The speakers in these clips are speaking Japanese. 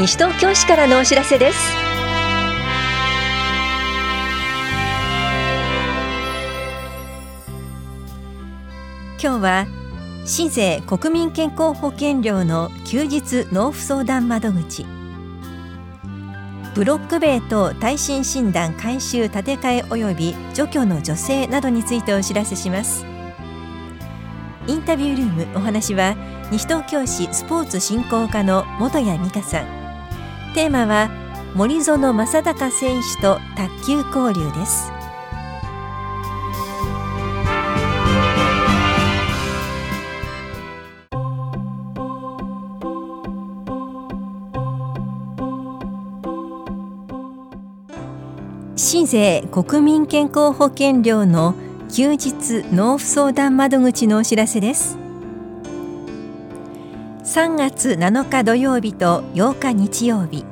西東京市からのお知らせです。今日は市税国民健康保険料の休日納付相談窓口。ブロック塀等耐震診断改修建て替え及び除去の助成などについてお知らせします。インタビュールームお話は西東京市スポーツ振興課の本谷美香さん。テーマは森園正孝選手と卓球交流です。市税国民健康保険料の休日納付相談窓口のお知らせです。3月7日土曜日と8日日曜日。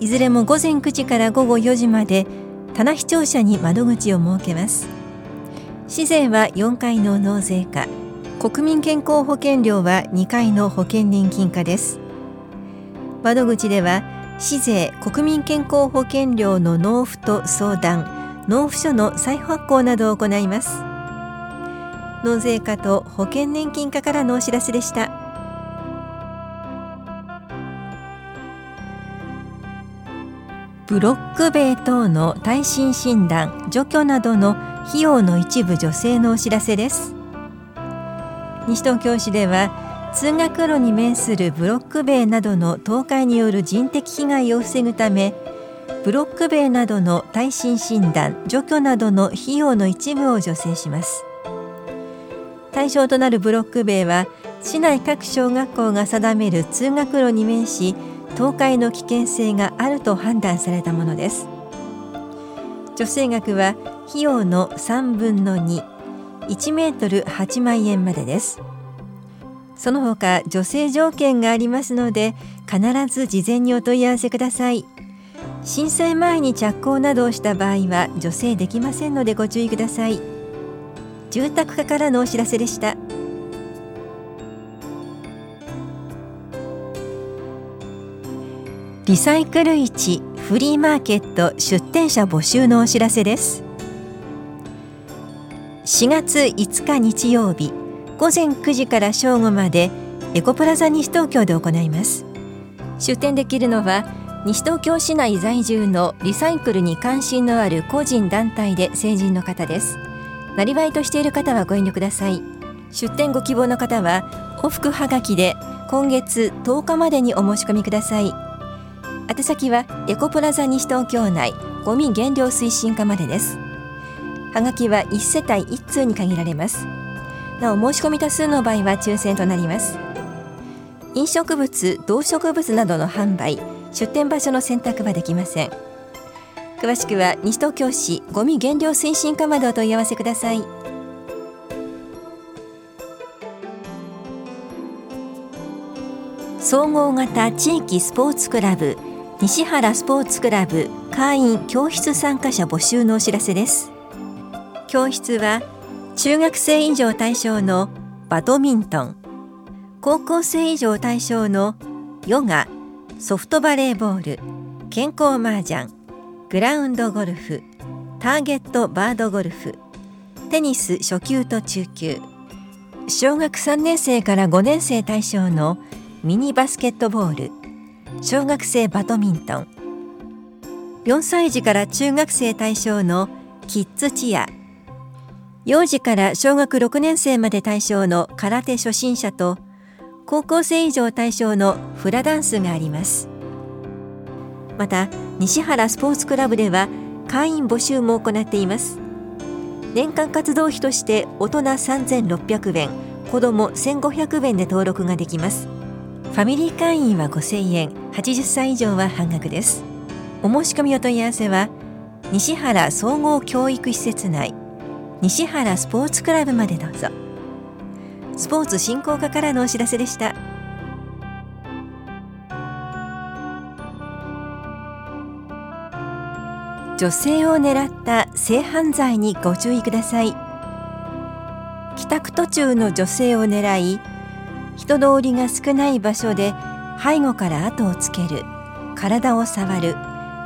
いずれも午前9時から午後4時まで棚視聴者に窓口を設けます。市税は4回の納税課。国民健康保険料は2回の保険年金課です。窓口では市税国民健康保険料の納付と相談納付書の再発行などを行います。納税課と保険年金課からのお知らせでした。ブロック塀等の耐震診断除去などの費用の一部助成のお知らせです。西東京市では通学路に面するブロック塀などの倒壊による人的被害を防ぐためブロック塀などの耐震診断除去などの費用の一部を助成します。対象となるブロック塀は市内各小学校が定める通学路に面し倒壊の危険性があると判断されたものです助成額は費用の3分の21メートル8万円までです。その他助成条件がありますので必ず事前にお問い合わせください。震災前に着工などをした場合は助成できませんのでご注意ください。住宅課からのお知らせでした。リサイクル市フリーマーケット出店者募集のお知らせです。4月5日日曜日午前9時から正午までエコプラザ西東京で行います。出店できるのは西東京市内在住のリサイクルに関心のある個人団体で成人の方です。なりわいとしている方はご遠慮ください。出店ご希望の方は往復はがきで今月10日までにお申し込みください。宛先はエコプラザ西東京内ゴミ減量推進課までです。はがきは1世帯1通に限られます。なお申し込み多数の場合は抽選となります。飲食物動植物などの販売出店場所の選択はできません。詳しくは西東京市ごみ減量推進課までお問い合わせください。総合型地域スポーツクラブ西原スポーツクラブ会員教室参加者募集のお知らせです。教室は中学生以上対象のバドミントン高校生以上対象のヨガソフトバレーボール健康麻雀グラウンドゴルフターゲットバードゴルフテニス初級と中級小学3年生から5年生対象のミニバスケットボール小学生バドミントン。4歳児から中学生対象のキッズチア。幼児から小学6年生まで対象の空手初心者と高校生以上対象のフラダンスがあります。また西原スポーツクラブでは会員募集も行っています。年間活動費として大人3600円子ども1500円で登録ができます。ファミリー会員は5000円。80歳以上は半額です。お申し込みお問い合わせは西原総合教育施設内西原スポーツクラブまでどうぞ。スポーツ振興課からのお知らせでした。女性を狙った性犯罪にご注意ください。帰宅途中の女性を狙い人通りが少ない場所で背後から後をつける体を触る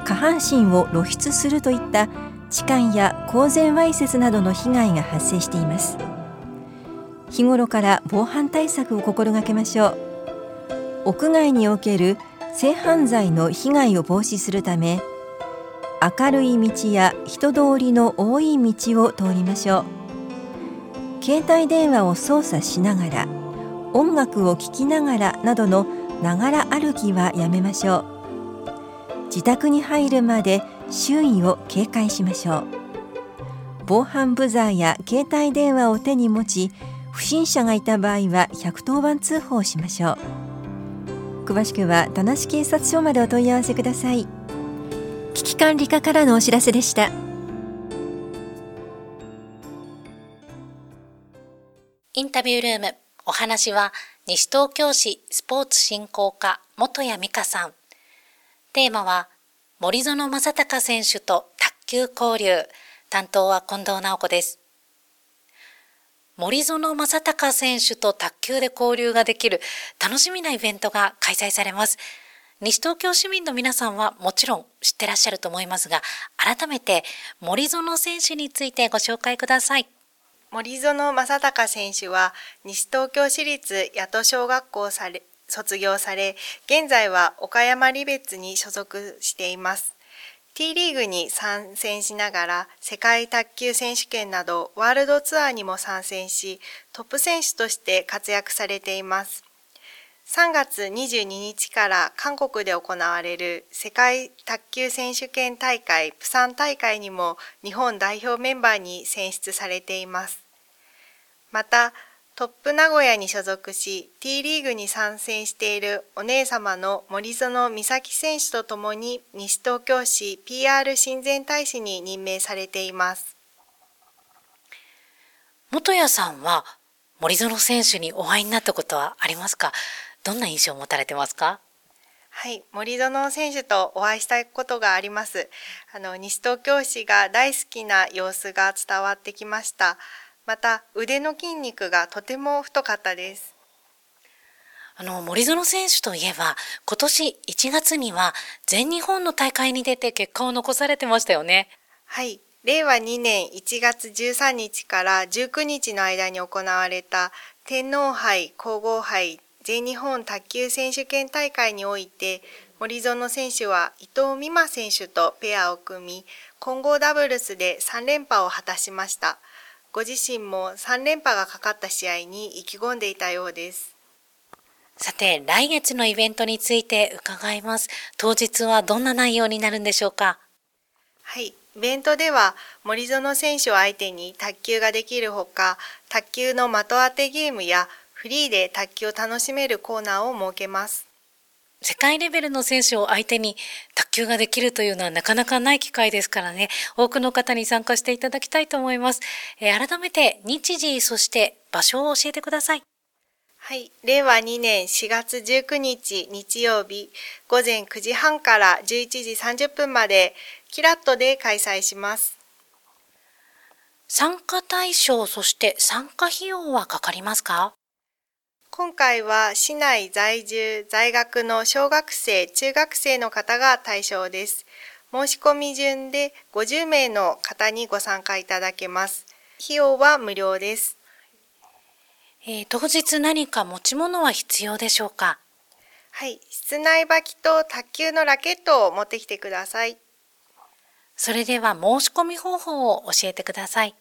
下半身を露出するといった痴漢や公然わいせつなどの被害が発生しています。日頃から防犯対策を心がけましょう。屋外における性犯罪の被害を防止するため明るい道や人通りの多い道を通りましょう。携帯電話を操作しながら音楽を聴きながらなどのながら歩きはやめましょう。自宅に入るまで周囲を警戒しましょう。防犯ブザーや携帯電話を手に持ち不審者がいた場合は110番通報しましょう。詳しくは田無警察署までお問い合わせください。危機管理課からのお知らせでした。インタビュールーム。お話は西東京市スポーツ振興課元谷美香さんテーマは森園正孝選手と卓球交流。担当は近藤直子です。森園正孝選手と卓球で交流ができる楽しみなイベントが開催されます。西東京市民の皆さんはもちろん知ってらっしゃると思いますが、改めて森園選手についてご紹介ください。森園正孝選手は西東京市立八戸小学校され卒業され、現在は岡山離別に所属しています。T リーグに参戦しながら世界卓球選手権などワールドツアーにも参戦しトップ選手として活躍されています。3月22日から韓国で行われる世界卓球選手権大会プサン大会にも日本代表メンバーに選出されています。またトップ名古屋に所属し T リーグに参戦しているお姉様の森園美咲選手とともに西東京市 PR 親善大使に任命されています元谷さんは森園選手にお会いになったことはありますか？どんな印象を持たれてますか？はい、森園選手とお会いしたことがあります。あの西東京市が大好きな様子が伝わってきました。また腕の筋肉がとても太かったです。あの、森園選手といえば、今年1月には全日本の大会に出て結果を残されてましたよね。はい。令和2年1月13日から19日の間に行われた天皇杯皇后杯全日本卓球選手権大会において森園選手は伊藤美誠選手とペアを組み混合ダブルスで3連覇を果たしました。ご自身も3連覇がかかった試合に意気込んでいたようです。さて、来月のイベントについて伺います。当日はどんな内容になるんでしょうか？はい。イベントでは森園選手を相手に卓球ができるほか、卓球の的当てゲームやフリーで卓球を楽しめるコーナーを設けます。世界レベルの選手を相手に卓球ができるというのはなかなかない機会ですからね、多くの方に参加していただきたいと思います。えー、改めて日時、そして場所を教えてください。はい。令和2年4月19日日曜日午前9時半から11時30分までキラットで開催します。参加対象、そして参加費用はかかりますか？今回は市内在住、在学の小学生、中学生の方が対象です。申し込み順で50名の方にご参加いただけます。費用は無料です。えー、当日何か持ち物は必要でしょうか？はい、室内履きと卓球のラケットを持ってきてください。それでは申し込み方法を教えてください。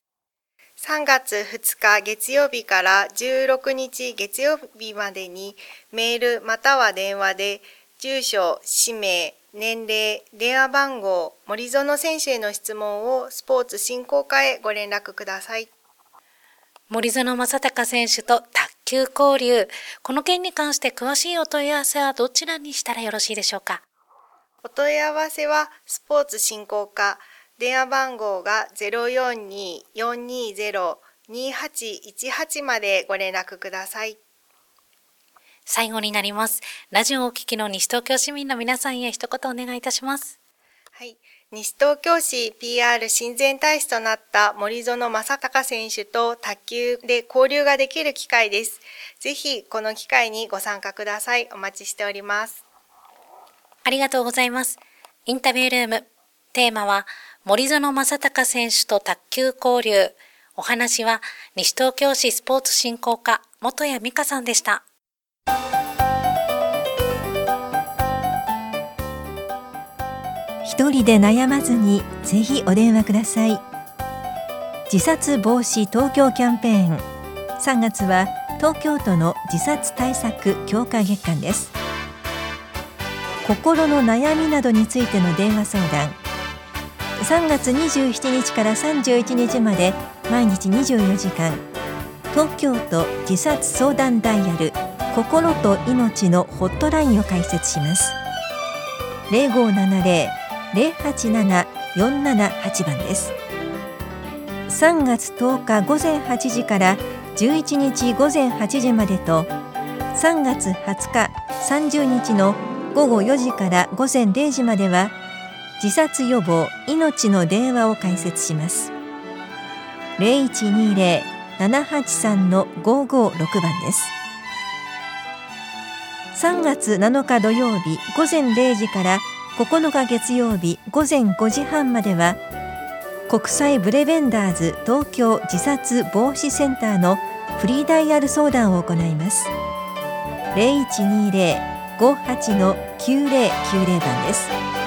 3月2日月曜日から16日月曜日までにメールまたは電話で住所、氏名、年齢、電話番号、森園選手への質問をスポーツ振興課へご連絡ください。森園正孝選手と卓球交流。この件に関して詳しいお問い合わせはどちらにしたらよろしいでしょうか？お問い合わせはスポーツ振興課電話番号が042-420-2818までご連絡ください。最後になります。ラジオをお聞きの西東京市民の皆さんへ一言お願いいたします。はい。西東京市 PR 親善大使となった森園正隆選手と卓球で交流ができる機会です。ぜひこの機会にご参加ください。お待ちしております。ありがとうございます。インタビュールーム。テーマは森園正隆選手と卓球交流。お話は西東京市スポーツ振興課元谷美香さんでした。一人で悩まずにぜひお電話ください自殺防止東京キャンペーン3月は東京都の自殺対策強化月間です心の悩みなどについての電話相談3月27日から31日まで毎日24時間。東京都自殺相談ダイヤル心と命のホットラインを開設します。0570 087-478番です。3月10日午前8時から11日午前8時までと3月20日30日の午後4時から午前0時までは自殺予防命の電話を開設します。0120-783-556番です。3月7日土曜日午前0時から9日月曜日午前5時半までは国際ブレベンダーズ東京自殺防止センターのフリーダイヤル相談を行います。0120-58の9090番です。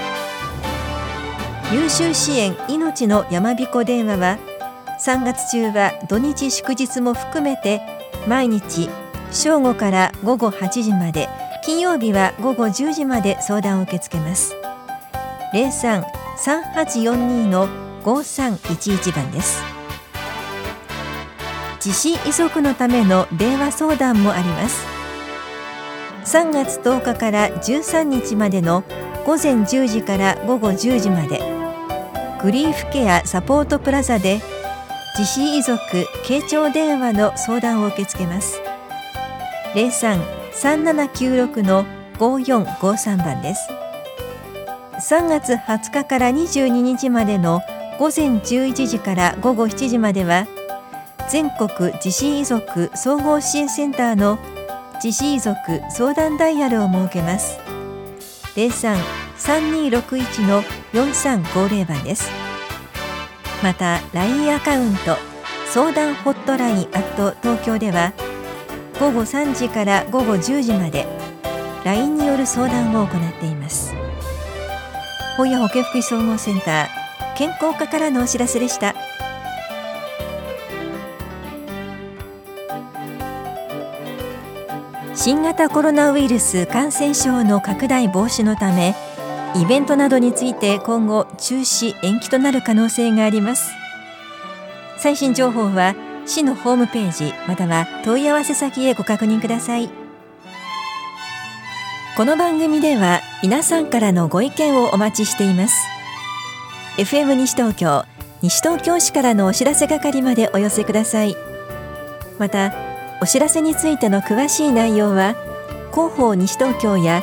優秀支援命の山彦電話は3月中は土日祝日も含めて毎日正午から午後8時まで金曜日は午後10時まで相談を受け付けます。03-3842の5311番です。自死遺族のための電話相談もあります。3月10日から13日までの午前10時から午後10時までグリーフケアサポートプラザで自死遺族傾聴電話の相談を受け付けます。03-3796-5453番です。3月20日から22日までの午前11時から午後7時までは全国自死遺族総合支援センターの自死遺族相談ダイヤルを設けます。03 03-3261の4350番です。また LINE アカウント相談ホットラインアット東京では午後3時から午後10時まで LINE による相談を行っています。本屋保健福祉総合センター健康課からのお知らせでした。新型コロナウイルス感染症の拡大防止のためイベントなどについて今後中止延期となる可能性があります。最新情報は市のホームページまたは問い合わせ先へご確認ください。この番組では皆さんからのご意見をお待ちしています。FM 西東京西東京市からのお知らせ係までお寄せください。またお知らせについての詳しい内容は広報西東京や